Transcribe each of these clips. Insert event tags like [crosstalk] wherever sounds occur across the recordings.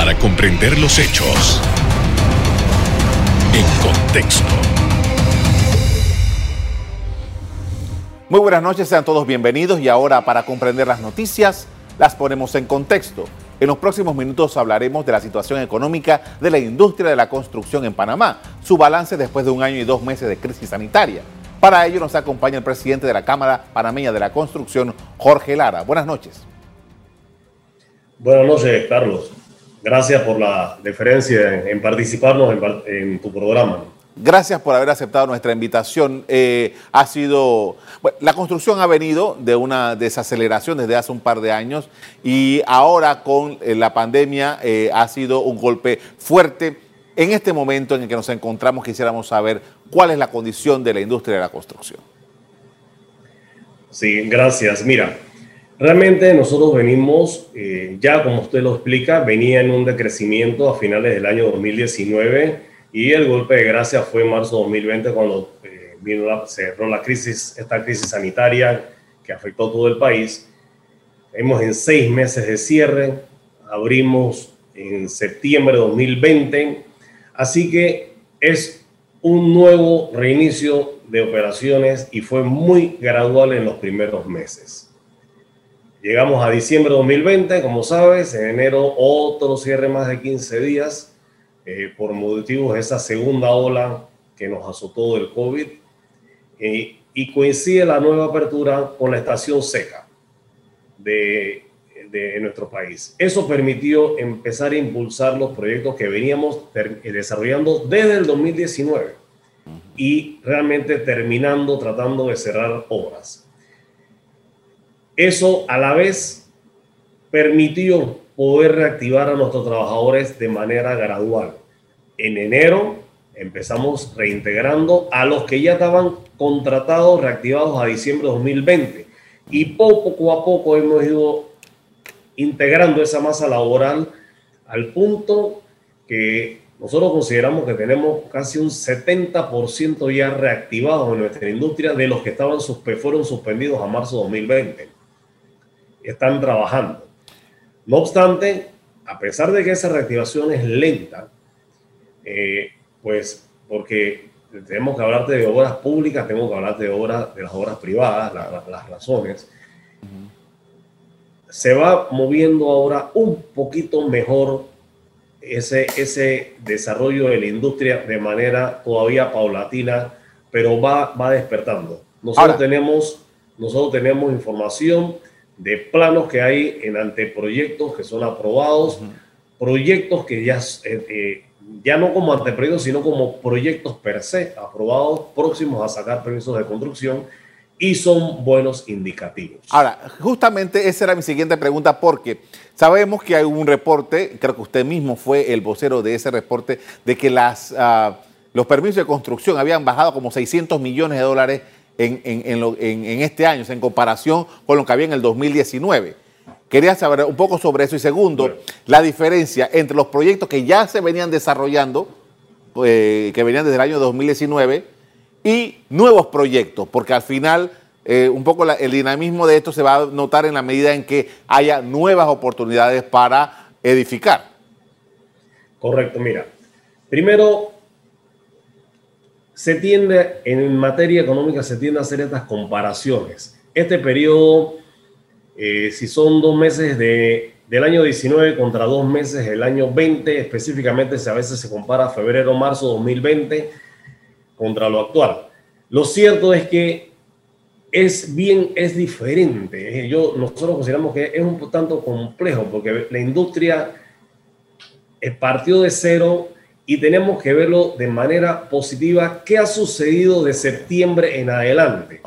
para comprender los hechos en contexto. Muy buenas noches, sean todos bienvenidos y ahora para comprender las noticias las ponemos en contexto. En los próximos minutos hablaremos de la situación económica de la industria de la construcción en Panamá, su balance después de un año y dos meses de crisis sanitaria. Para ello nos acompaña el presidente de la Cámara Panameña de la Construcción, Jorge Lara. Buenas noches. Buenas noches, Carlos. Gracias por la deferencia en, participarnos en, tu programa. Gracias por haber aceptado nuestra invitación. Eh, ha sido, la construcción ha venido de una desaceleración desde hace un par de años y ahora con eh, la pandemia eh, ha sido un golpe fuerte. En este momento en el que nos encontramos quisiéramos saber cuál es la condición de la industria de la construcción. Sí, gracias. Mira, Realmente nosotros venimos, eh, ya como usted lo explica, venía en un decrecimiento a finales del año 2019 y el golpe de gracia fue en marzo de 2020 cuando eh, vino la, cerró la crisis, esta crisis sanitaria que afectó todo el país. Hemos en seis meses de cierre, abrimos en septiembre de 2020, así que es un nuevo reinicio de operaciones y fue muy gradual en los primeros meses. Llegamos a diciembre de 2020, como sabes, en enero otro cierre más de 15 días eh, por motivos de esa segunda ola que nos azotó del COVID eh, y coincide la nueva apertura con la estación seca de, de nuestro país. Eso permitió empezar a impulsar los proyectos que veníamos desarrollando desde el 2019 y realmente terminando tratando de cerrar obras. Eso a la vez permitió poder reactivar a nuestros trabajadores de manera gradual. En enero empezamos reintegrando a los que ya estaban contratados, reactivados a diciembre de 2020. Y poco a poco hemos ido integrando esa masa laboral al punto que nosotros consideramos que tenemos casi un 70% ya reactivados en nuestra industria de los que estaban fueron suspendidos a marzo de 2020 están trabajando. No obstante, a pesar de que esa reactivación es lenta, eh, pues porque tenemos que hablarte de obras públicas, tenemos que hablarte de, obras, de las obras privadas, las razones, se va moviendo ahora un poquito mejor ese, ese desarrollo de la industria de manera todavía paulatina, pero va, va despertando. Nosotros, tenemos, nosotros tenemos información de planos que hay en anteproyectos que son aprobados, proyectos que ya, eh, eh, ya no como anteproyectos, sino como proyectos per se, aprobados, próximos a sacar permisos de construcción y son buenos indicativos. Ahora, justamente esa era mi siguiente pregunta porque sabemos que hay un reporte, creo que usted mismo fue el vocero de ese reporte, de que las, ah, los permisos de construcción habían bajado como 600 millones de dólares en, este año, en comparación con lo que había en el 2019. Quería saber un poco sobre eso. Y segundo, la diferencia entre los proyectos que ya se venían desarrollando, eh, que venían desde el año 2019, y nuevos proyectos, porque al final eh, un poco el dinamismo de esto se va a notar en la medida en que haya nuevas oportunidades para edificar. Correcto, mira. Primero, se tiende, en materia económica, se tiende a hacer estas comparaciones. Este periodo, eh, si son dos meses de, del año 19 contra dos meses del año 20, específicamente a veces se compara febrero-marzo 2020 contra lo actual. Lo cierto es que es bien, es diferente. Yo, nosotros consideramos que es un tanto complejo porque la industria partió de cero y tenemos que verlo de manera positiva. ¿Qué ha sucedido de septiembre en adelante?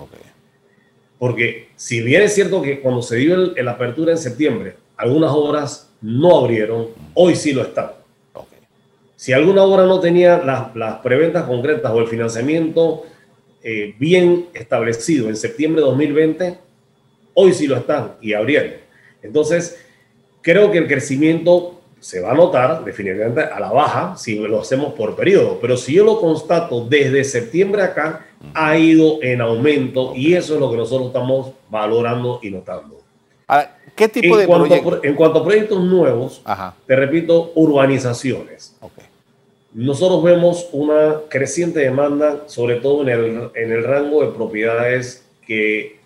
Porque si bien es cierto que cuando se dio la apertura en septiembre, algunas obras no abrieron, hoy sí lo están. Si alguna obra no tenía las, preventas concretas o el financiamiento eh, bien establecido en septiembre de 2020, hoy sí lo están y abrieron. Entonces, creo que el crecimiento se va a notar definitivamente a la baja si lo hacemos por periodo, pero si yo lo constato desde septiembre acá, ha ido en aumento y eso es lo que nosotros estamos valorando y notando. ¿Qué tipo de proyectos? En cuanto a proyectos nuevos, te repito, urbanizaciones. Nosotros vemos una creciente demanda, sobre todo en el, en el rango de propiedades que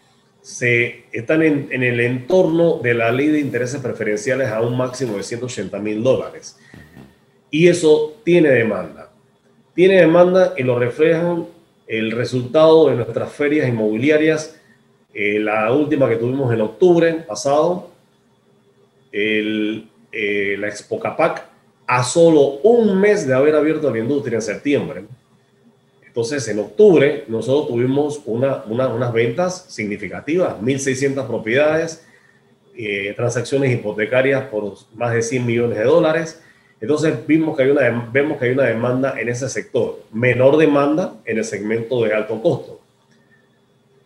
se están en, el entorno de la ley de intereses preferenciales a un máximo de 180 mil dólares. Y eso tiene demanda. Tiene demanda y lo reflejan el resultado de nuestras ferias inmobiliarias eh, la última que tuvimos en octubre pasado, el, eh, la Expo Capac, a solo un mes de haber abierto la industria en septiembre. Entonces, en octubre, nosotros tuvimos una, unas ventas significativas, 1.600 propiedades, eh, transacciones hipotecarias por más de 100 millones de dólares. Entonces, vimos que hay una, vemos que hay una demanda en ese sector, menor demanda en el segmento de alto costo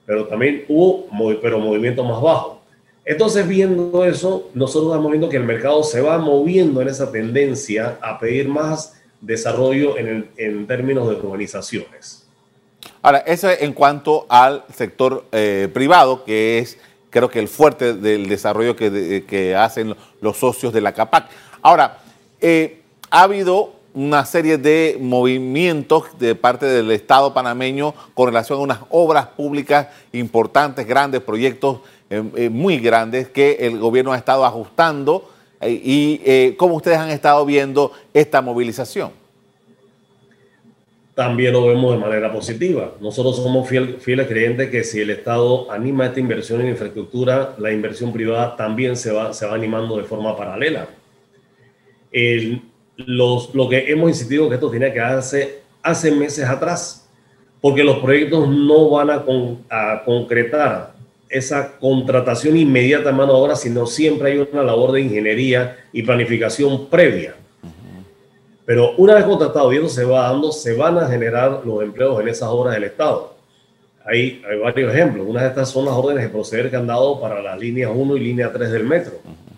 pero también hubo pero movimiento más bajo. Entonces, viendo eso, nosotros estamos viendo que el mercado se va moviendo en esa tendencia a pedir más desarrollo en, en términos de urbanizaciones. Ahora, eso en cuanto al sector eh, privado, que es creo que el fuerte del desarrollo que, que hacen los socios de la CAPAC. Ahora, eh, ha habido una serie de movimientos de parte del Estado panameño con relación a unas obras públicas importantes, grandes proyectos eh, muy grandes que el gobierno ha estado ajustando eh, y cómo ustedes han estado viendo esta movilización. También lo vemos de manera positiva. Nosotros somos fieles creyentes que si el Estado anima esta inversión en infraestructura, la inversión privada también se va, se va animando de forma paralela. El, lo que hemos insistido que esto tiene que darse hace meses atrás, porque los proyectos no van a, concretar esa contratación inmediata en mano de obra, sino siempre hay una labor de ingeniería y planificación previa. Pero una vez contratado y eso se va dando, se van a generar los empleos en esas obras del Estado. Hay, varios ejemplos. Una de estas son las órdenes de proceder que han dado para la línea 1 y línea 3 del metro.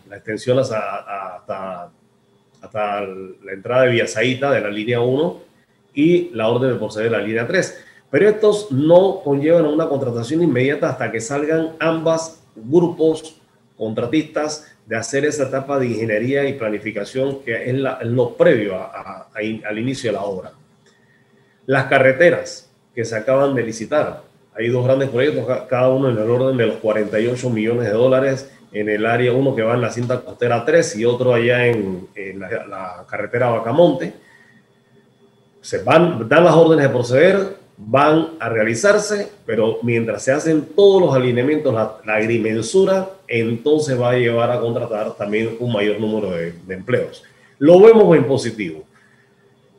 La extensión hasta, hasta hasta la entrada de Villasaita de la línea 1 y la orden de proceder de la línea 3. Pero estos no conllevan a una contratación inmediata hasta que salgan ambas grupos contratistas de hacer esa etapa de ingeniería y planificación que es, lo previo al inicio de la obra. Las carreteras que se acaban de licitar, hay dos grandes proyectos, cada uno en el orden de los 48 millones de dólares en el área, uno que va en la cinta costera 3 y otro allá en, la, carretera Bacamonte. Se van, dan las órdenes de proceder, van a realizarse, pero mientras se hacen todos los alineamientos, la, agrimensura, entonces va a llevar a contratar también un mayor número de, de empleos. Lo vemos en positivo.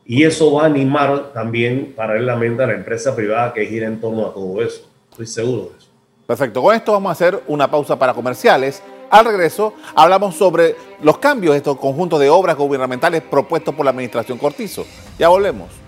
Y eso va a animar también paralelamente a la empresa privada que gira en torno a todo eso. Estoy seguro de eso. Perfecto, con esto vamos a hacer una pausa para comerciales. Al regreso hablamos sobre los cambios de estos conjuntos de obras gubernamentales propuestos por la administración Cortizo. Ya volvemos.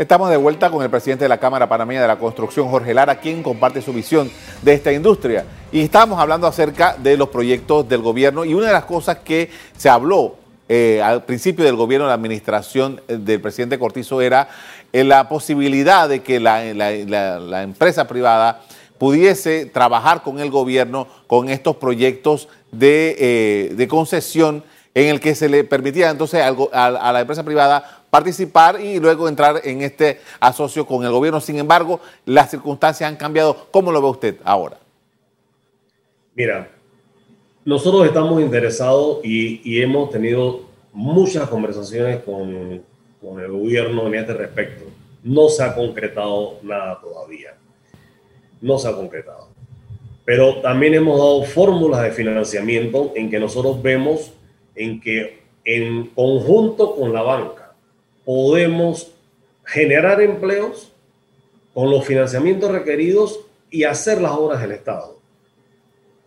Estamos de vuelta con el presidente de la Cámara Panameña de la Construcción, Jorge Lara, quien comparte su visión de esta industria. Y estamos hablando acerca de los proyectos del gobierno y una de las cosas que se habló eh, al principio del gobierno, la administración eh, del presidente Cortizo era eh, la posibilidad de que la, empresa privada pudiese trabajar con el gobierno con estos proyectos de, concesión en el que se le permitía entonces a, la empresa privada participar y luego entrar en este asocio con el gobierno. Sin embargo, las circunstancias han cambiado. ¿Cómo lo ve usted ahora? Mira, nosotros estamos interesados y, hemos tenido muchas conversaciones con, con, el gobierno en este respecto. No se ha concretado nada todavía. No se ha concretado. Pero también hemos dado fórmulas de financiamiento en que nosotros vemos en que en conjunto con la banca podemos generar empleos con los financiamientos requeridos y hacer las obras del Estado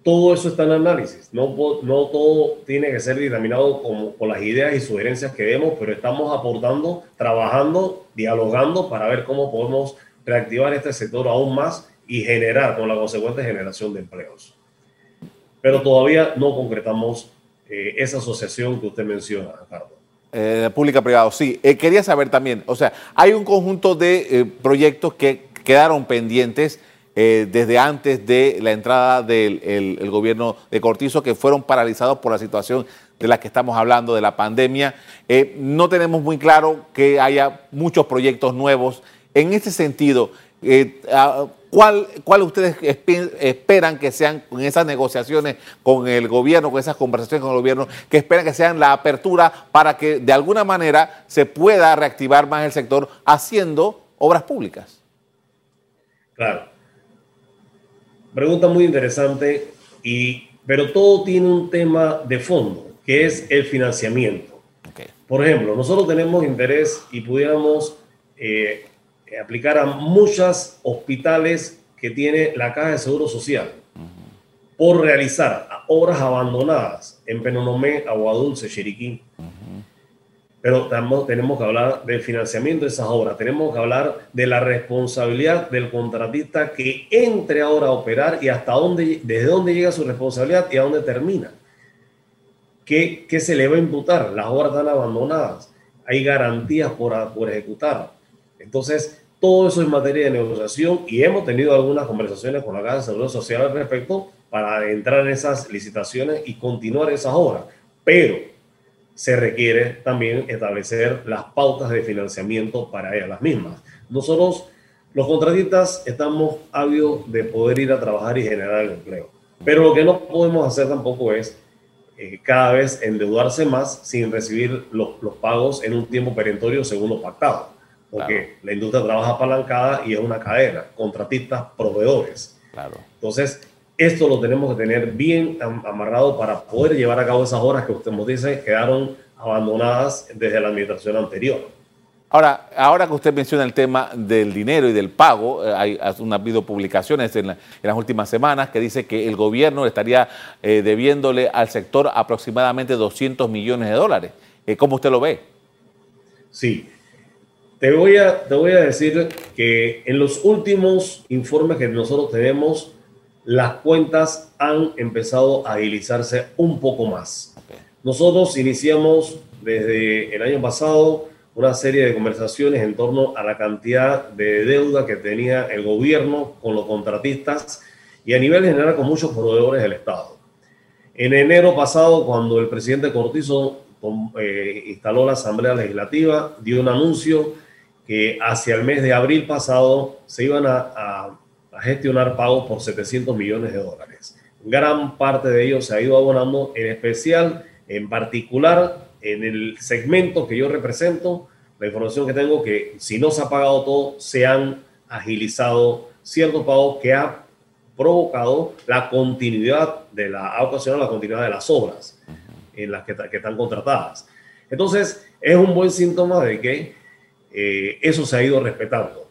todo eso está en análisis. No, no todo tiene que ser dictaminado con, con, las ideas y sugerencias que demos, pero estamos aportando, trabajando, dialogando para ver cómo podemos reactivar este sector aún más y generar con la consecuente generación de empleos. Pero todavía no concretamos eh, esa asociación que usted menciona, Ricardo. Eh, pública-privado, sí. Eh, quería saber también, o sea, hay un conjunto de eh, proyectos que quedaron pendientes desde antes de la entrada del el gobierno de Cortizo, que fueron paralizados por la situación de la que estamos hablando, de la pandemia. no tenemos muy claro que haya muchos proyectos nuevos. En ese sentido, ¿Cuál, ¿Cuál ustedes esperan que sean con esas negociaciones con el gobierno, con esas conversaciones con el gobierno, que esperan que sean la apertura para que de alguna manera se pueda reactivar más el sector haciendo obras públicas? Claro. Pregunta muy interesante, y, pero todo tiene un tema de fondo, que es el financiamiento. Por ejemplo, nosotros tenemos interés y pudiéramos eh, aplicar a muchos hospitales que tiene la Caja de Seguro Social por realizar obras abandonadas en Penonomé, Aguadulce, Chiriquí. Pero tenemos que hablar del financiamiento de esas obras, tenemos que hablar de la responsabilidad del contratista que entre ahora a operar y hasta dónde, desde dónde llega su responsabilidad y a dónde termina. ¿Qué, qué se le va a imputar? Las obras están abandonadas, hay garantías por, por ejecutar. Entonces, todo eso es materia de negociación y hemos tenido algunas conversaciones con la Casa de Seguridad Social al respecto para entrar en esas licitaciones y continuar esas obras. Pero se requiere también establecer las pautas de financiamiento para ellas las mismas. Nosotros, los contratistas, estamos ávidos de poder ir a trabajar y generar empleo. Pero lo que no podemos hacer tampoco es eh, cada vez endeudarse más sin recibir los, los pagos en un tiempo perentorio según lo pactado porque la industria trabaja apalancada y es una cadena, contratistas, proveedores. Claro. Entonces, esto lo tenemos que tener bien amarrado para poder llevar a cabo esas horas que usted nos dice quedaron abandonadas desde la administración anterior. Ahora, ahora que usted menciona el tema del dinero y del pago, eh, hay, ha habido publicaciones en, las últimas semanas que dice que el gobierno estaría eh, debiéndole al sector aproximadamente 200 millones de dólares. Eh, ¿Cómo usted lo ve? Sí, te voy, a, te voy a decir que en los últimos informes que nosotros tenemos, las cuentas han empezado a agilizarse un poco más. Nosotros iniciamos desde el año pasado una serie de conversaciones en torno a la cantidad de deuda que tenía el gobierno con los contratistas y a nivel general con muchos proveedores del Estado. En enero pasado, cuando el presidente Cortizo eh, instaló la Asamblea Legislativa, dio un anuncio que hacia el mes de abril pasado se iban a, gestionar pagos por 700 millones de dólares. Gran parte de ellos se ha ido abonando, en especial, en particular, en el segmento que yo represento, la información que tengo que si no se ha pagado todo, se han agilizado ciertos pagos que ha provocado la continuidad de la, ha ocasionado la continuidad de las obras en las que, que están contratadas. Entonces, es un buen síntoma de que eh, eso se ha ido respetando.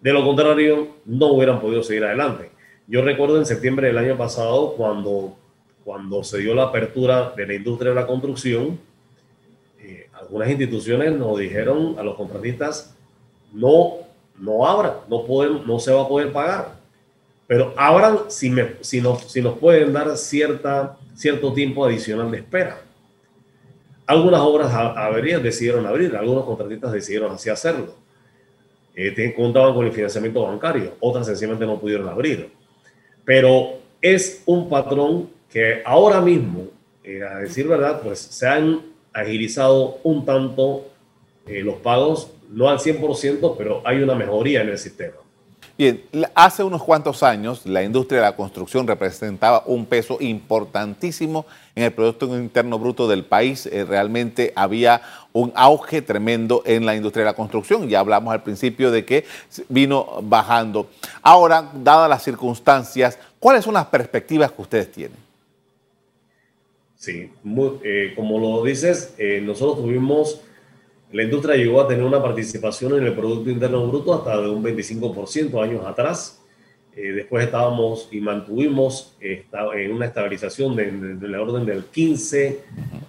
De lo contrario, no hubieran podido seguir adelante. Yo recuerdo en septiembre del año pasado, cuando, cuando se dio la apertura de la industria de la construcción, eh, algunas instituciones nos dijeron a los contratistas, no, no abran, no, pueden, no se va a poder pagar, pero abran si, me, si, nos, si nos pueden dar cierta, cierto tiempo adicional de espera. Algunas obras averías decidieron abrir, algunos contratistas decidieron así hacerlo. Eh, contaban con el financiamiento bancario, otras sencillamente no pudieron abrir. Pero es un patrón que ahora mismo, eh, a decir verdad, pues se han agilizado un tanto eh, los pagos, no al 100%, pero hay una mejoría en el sistema. Bien, hace unos cuantos años la industria de la construcción representaba un peso importantísimo en el Producto Interno Bruto del país. Eh, realmente había un auge tremendo en la industria de la construcción. Ya hablamos al principio de que vino bajando. Ahora, dadas las circunstancias, ¿cuáles son las perspectivas que ustedes tienen? Sí, eh, como lo dices, eh, nosotros tuvimos la industria llegó a tener una participación en el Producto Interno Bruto hasta de un 25% años atrás. Eh, después estábamos y mantuvimos en una estabilización de, la orden del 15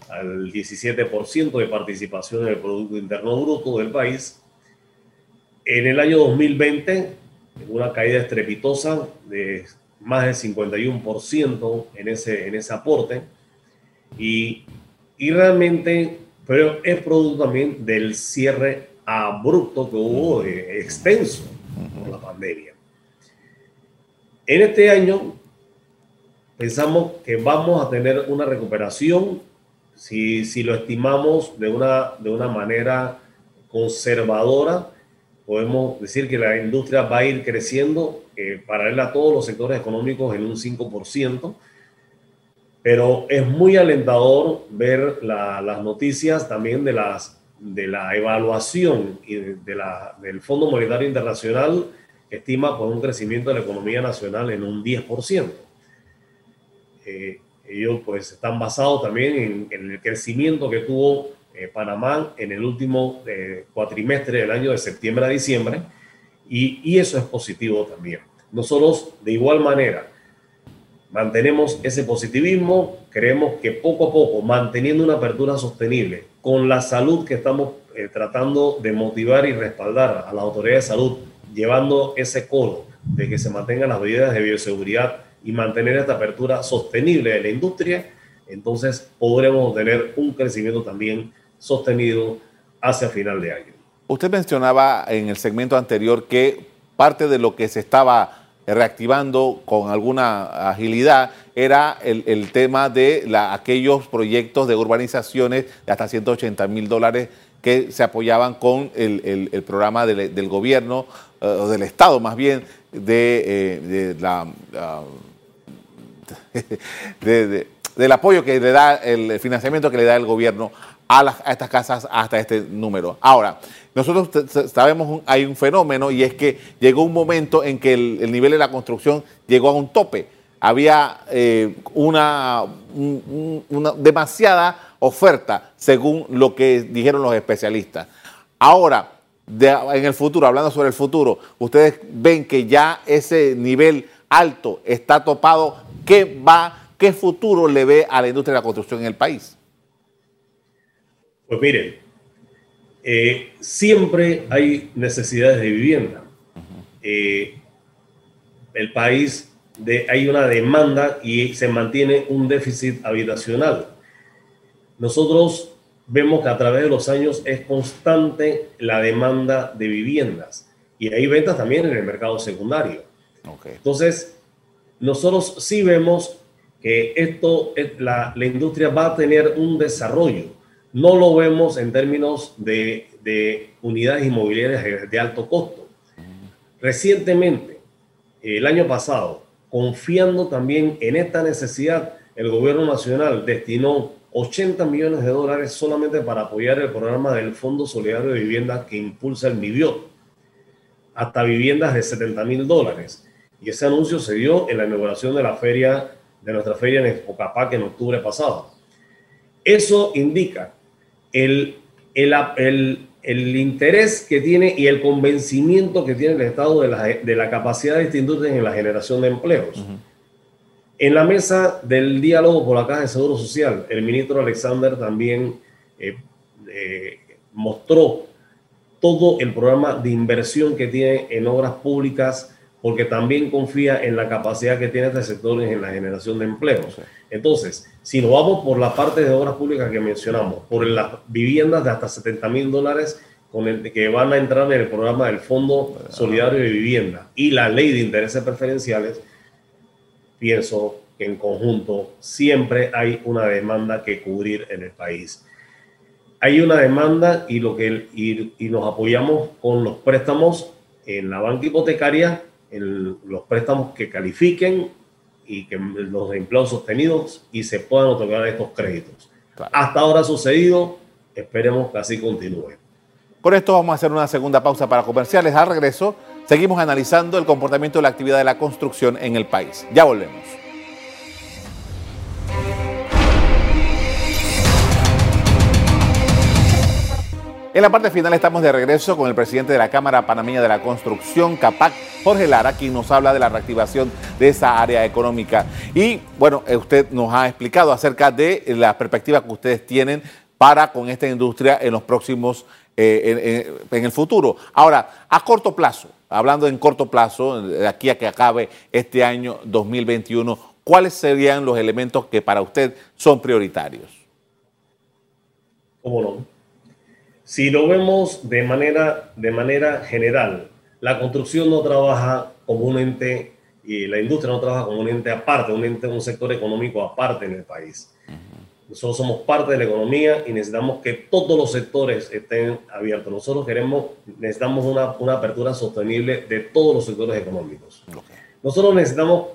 al 17% de participación en el Producto Interno Bruto del país. En el año 2020, una caída estrepitosa de más del 51% en ese, en ese aporte. Y, y realmente pero es producto también del cierre abrupto que hubo, eh, extenso, por la pandemia. En este año pensamos que vamos a tener una recuperación, si, si lo estimamos de una, de una manera conservadora, podemos decir que la industria va a ir creciendo eh, paralela a todos los sectores económicos en un 5%, pero es muy alentador ver las noticias también de, las, de la evaluación y de, la, del Fondo Monetario Internacional que estima por un crecimiento de la economía nacional en un 10%. Eh, ellos pues están basados también en, el crecimiento que tuvo eh, Panamá en el último eh, cuatrimestre del año de septiembre a diciembre y, y eso es positivo también. Nosotros de igual manera mantenemos ese positivismo, creemos que poco a poco, manteniendo una apertura sostenible, con la salud que estamos tratando de motivar y respaldar a la autoridad de salud, llevando ese codo de que se mantengan las medidas de bioseguridad y mantener esta apertura sostenible de la industria, entonces podremos tener un crecimiento también sostenido hacia final de año. Usted mencionaba en el segmento anterior que parte de lo que se estaba reactivando con alguna agilidad era el, tema de aquellos proyectos de urbanizaciones de hasta 180 mil dólares que se apoyaban con el, programa del, gobierno, eh, o del Estado más bien, de, eh, la... [laughs] del apoyo que le da, el financiamiento que le da el gobierno a, estas casas hasta este número. Ahora, nosotros sabemos, hay un fenómeno y es que llegó un momento en que el, nivel de la construcción llegó a un tope. Había eh, una demasiada oferta, según lo que dijeron los especialistas. Ahora, en el futuro, hablando sobre el futuro, ustedes ven que ya ese nivel alto está topado. ¿Qué va, qué futuro le ve a la industria de la construcción en el país? Pues miren, eh, siempre hay necesidades de vivienda. Eh, el país de, hay una demanda y se mantiene un déficit habitacional. Nosotros vemos que a través de los años es constante la demanda de viviendas y hay ventas también en el mercado secundario. Entonces, nosotros sí vemos que esto, la, la industria va a tener un desarrollo no lo vemos en términos de, unidades inmobiliarias de alto costo. Recientemente, el año pasado, confiando también en esta necesidad, el gobierno nacional destinó 80 millones de dólares solamente para apoyar el programa del Fondo Solidario de Vivienda que impulsa el MIBIOT, hasta viviendas de 70 mil dólares. Y ese anuncio se dio en la inauguración de la feria, de nuestra feria en Espocapac en octubre pasado. Eso indica el, el, interés que tiene y el convencimiento que tiene el Estado de la, de la capacidad de esta industria en la generación de empleos. En la mesa del diálogo por la Caja de Seguro Social, el ministro Alexander también eh, eh, mostró todo el programa de inversión que tiene en obras públicas porque también confía en la capacidad que tiene este sector en la generación de empleos. Entonces, si nos vamos por la parte de obras públicas que mencionamos, por las viviendas de hasta 70 mil dólares con el que van a entrar en el programa del Fondo Solidario de Vivienda y la ley de intereses preferenciales, pienso que en conjunto siempre hay una demanda que cubrir en el país. Hay una demanda y, lo que, y, y nos apoyamos con los préstamos en la banca hipotecaria, en los préstamos que califiquen y que los empleos sostenidos y se puedan otorgar estos créditos. Hasta ahora ha sucedido, esperemos que así continúe. Por esto vamos a hacer una segunda pausa para comerciales. Al regreso, seguimos analizando el comportamiento de la actividad de la construcción en el país. Ya volvemos. En la parte final estamos de regreso con el presidente de la Cámara Panameña de la Construcción, CAPAC, Jorge Lara, quien nos habla de la reactivación de esa área económica. Y bueno, eh, usted nos ha explicado acerca de la perspectiva que ustedes tienen para con esta industria en los próximos, eh, en, el futuro. Ahora, a corto plazo, hablando en corto plazo, de aquí a que acabe este año 2021, ¿cuáles serían los elementos que para usted son prioritarios? ¿Cómo no? Si lo vemos de manera, de manera general, la construcción no trabaja como un ente y la industria no trabaja como un ente aparte, un ente, un sector económico aparte en el país. Nosotros somos parte de la economía y necesitamos que todos los sectores estén abiertos. Nosotros queremos, necesitamos una, una apertura sostenible de todos los sectores económicos. Nosotros necesitamos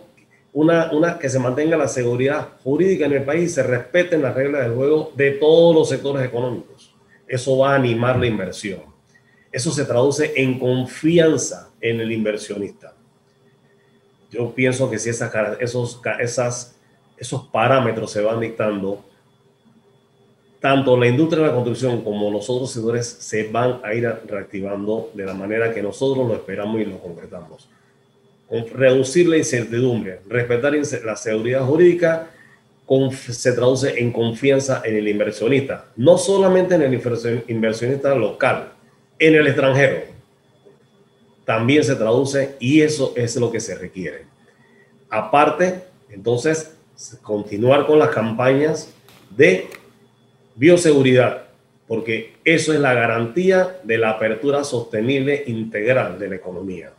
una, una, que se mantenga la seguridad jurídica en el país, se respeten las reglas del juego de todos los sectores económicos. Eso va a animar la inversión. Eso se traduce en confianza en el inversionista yo pienso que si esas, esos, esas, esos parámetros se van dictando, tanto la industria de la construcción como los otros sectores se van a ir reactivando de la manera que nosotros lo esperamos y lo concretamos. Reducir la incertidumbre, respetar la seguridad jurídica, se traduce en confianza en el inversionista, no solamente en el inversionista local, en el extranjero también se traduce y eso es lo que se requiere. Aparte, entonces, continuar con las campañas de bioseguridad, porque eso es la garantía de la apertura sostenible integral de la economía.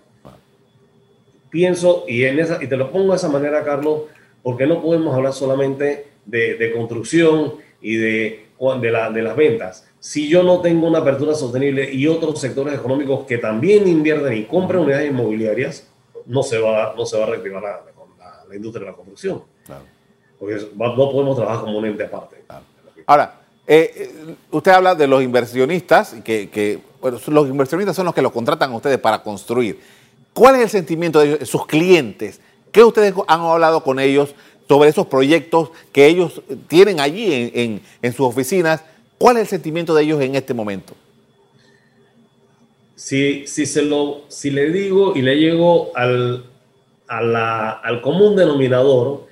Pienso, y, en esa, y te lo pongo de esa manera, Carlos, porque no podemos hablar solamente de, de construcción y de, de, la, de las ventas, si yo no tengo una apertura sostenible y otros sectores económicos que también invierten y compran unidades inmobiliarias, no se va, no se va a reactivar la, la, industria de la construcción. Porque no podemos trabajar como un ente aparte. Ahora, eh, eh, usted habla de los inversionistas, que, que los inversionistas son los que los contratan a ustedes para construir. ¿Cuál es el sentimiento de sus clientes? ¿Qué ustedes han hablado con ellos sobre esos proyectos que ellos tienen allí en, sus oficinas? ¿Cuál es el sentimiento de ellos en este momento? Si, si, se lo, si le digo y le llego al, al común denominador,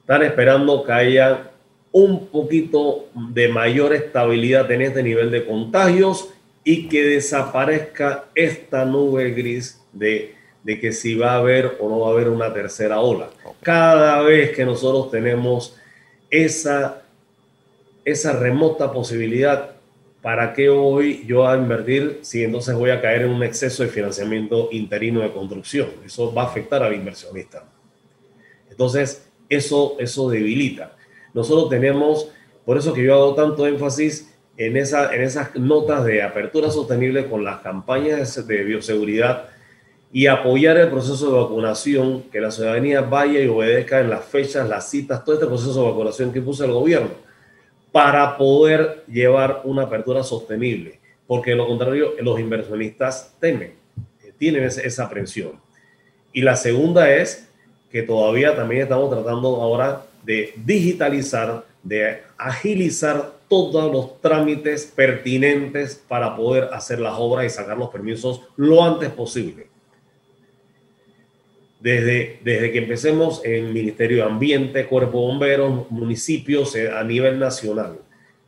están esperando que haya un poquito de mayor estabilidad en este nivel de contagios y que desaparezca esta nube gris de, de que si va a haber o no va a haber una tercera ola. Cada vez que nosotros tenemos esa esa remota posibilidad, ¿para qué hoy yo a invertir si entonces voy a caer en un exceso de financiamiento interino de construcción? Eso va a afectar al inversionista. Entonces, eso, eso debilita. Nosotros tenemos, por eso que yo hago tanto énfasis en, esa, en esas notas de apertura sostenible con las campañas de bioseguridad y apoyar el proceso de vacunación, que la ciudadanía vaya y obedezca en las fechas, las citas, todo este proceso de vacunación que puso el gobierno para poder llevar una apertura sostenible, porque de lo contrario los inversionistas temen, eh, tienen esa aprensión. Y la segunda es que todavía también estamos tratando ahora de digitalizar, de agilizar todos los trámites pertinentes para poder hacer las obras y sacar los permisos lo antes posible desde, desde que empecemos en Ministerio de Ambiente, Cuerpo de Bomberos, municipios eh, a nivel nacional.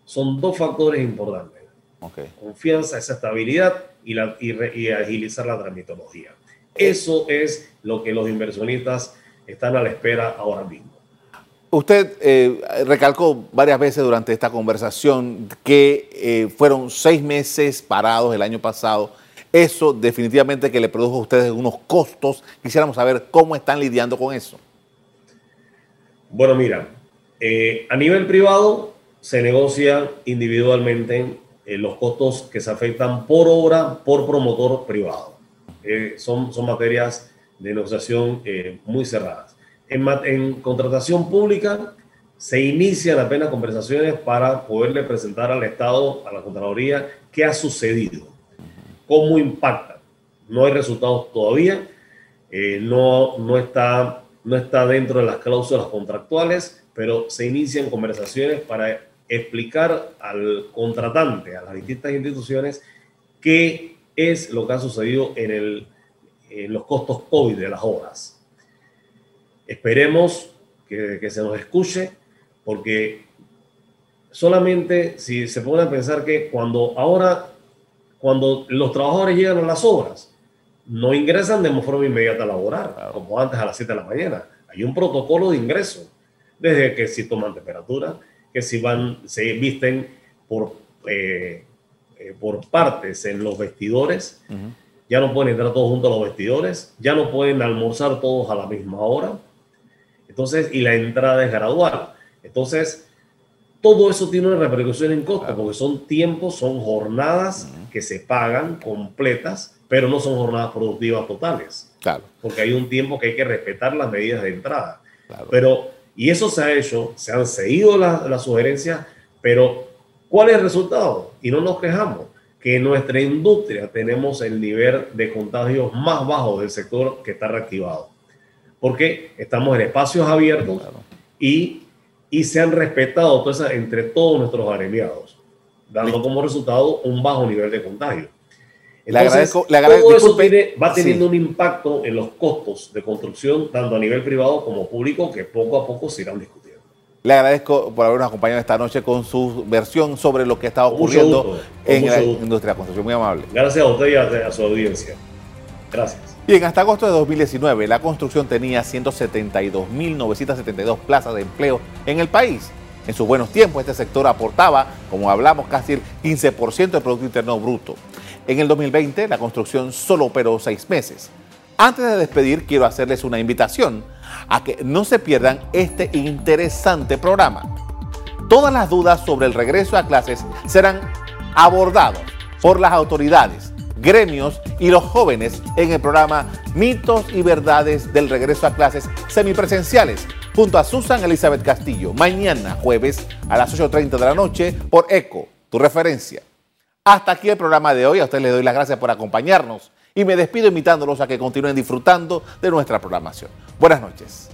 Son dos factores importantes. Confianza, esa estabilidad y, la, y, agilizar la tramitología. Eso es lo que los inversionistas están a la espera ahora mismo. Usted eh, recalcó varias veces durante esta conversación que eh, fueron seis meses parados el año pasado eso definitivamente que le produjo a ustedes unos costos. Quisiéramos saber cómo están lidiando con eso. Bueno, mira, eh, a nivel privado se negocia individualmente eh, los costos que se afectan por obra, por promotor privado. Eh, son, son materias de negociación muy cerradas. En, en contratación pública se inician apenas conversaciones para poderle presentar al Estado, a la Contraloría, qué ha sucedido cómo impacta. No hay resultados todavía, eh, no, no, está, no está dentro de las cláusulas contractuales, pero se inician conversaciones para explicar al contratante, a las distintas instituciones, qué es lo que ha sucedido en, el, en los costos COVID de las obras. Esperemos que, que se nos escuche, porque solamente si se pone a pensar que cuando ahora cuando los trabajadores llegan a las obras, no ingresan de forma inmediata a laborar, como antes a las 7 de la mañana. Hay un protocolo de ingreso, desde que si toman temperatura, que si van, se visten por, eh, eh, por partes en los vestidores. Ya no pueden entrar todos juntos a los vestidores, ya no pueden almorzar todos a la misma hora. Entonces, y la entrada es gradual. Entonces, todo eso tiene una repercusión en costo, porque son tiempos, son jornadas que se pagan completas, pero no son jornadas productivas totales. Claro. Porque hay un tiempo que hay que respetar las medidas de entrada. Pero, y eso se ha hecho, se han seguido las sugerencias, pero ¿cuál es el resultado? Y no nos quejamos, que en nuestra industria tenemos el nivel de contagios más bajo del sector que está reactivado. Porque estamos en espacios abiertos y y se han respetado entre todos nuestros agremiados, dando como resultado un bajo nivel de contagio. le agradezco, le agradezco, todo eso va teniendo un impacto en los costos de construcción, tanto a nivel privado como público, que poco a poco se irán discutiendo. Le agradezco por habernos acompañado esta noche con su versión sobre lo que está ocurriendo en la industria de la construcción. Muy amable. Gracias a usted y a su audiencia. Gracias. Bien, hasta agosto de 2019 la construcción tenía 172.972 plazas de empleo en el país. En sus buenos tiempos este sector aportaba, como hablamos, casi el 15% del Producto Interno Bruto. En el 2020 la construcción solo operó seis meses. Antes de despedir quiero hacerles una invitación a que no se pierdan este interesante programa. Todas las dudas sobre el regreso a clases serán abordados por las autoridades gremios y los jóvenes en el programa Mitos y Verdades del Regreso a Clases Semipresenciales junto a Susan Elizabeth Castillo, mañana jueves a las 8.30 de la noche por ECO, tu referencia. Hasta aquí el programa de hoy, a ustedes les doy las gracias por acompañarnos y me despido invitándolos a que continúen disfrutando de nuestra programación. Buenas noches.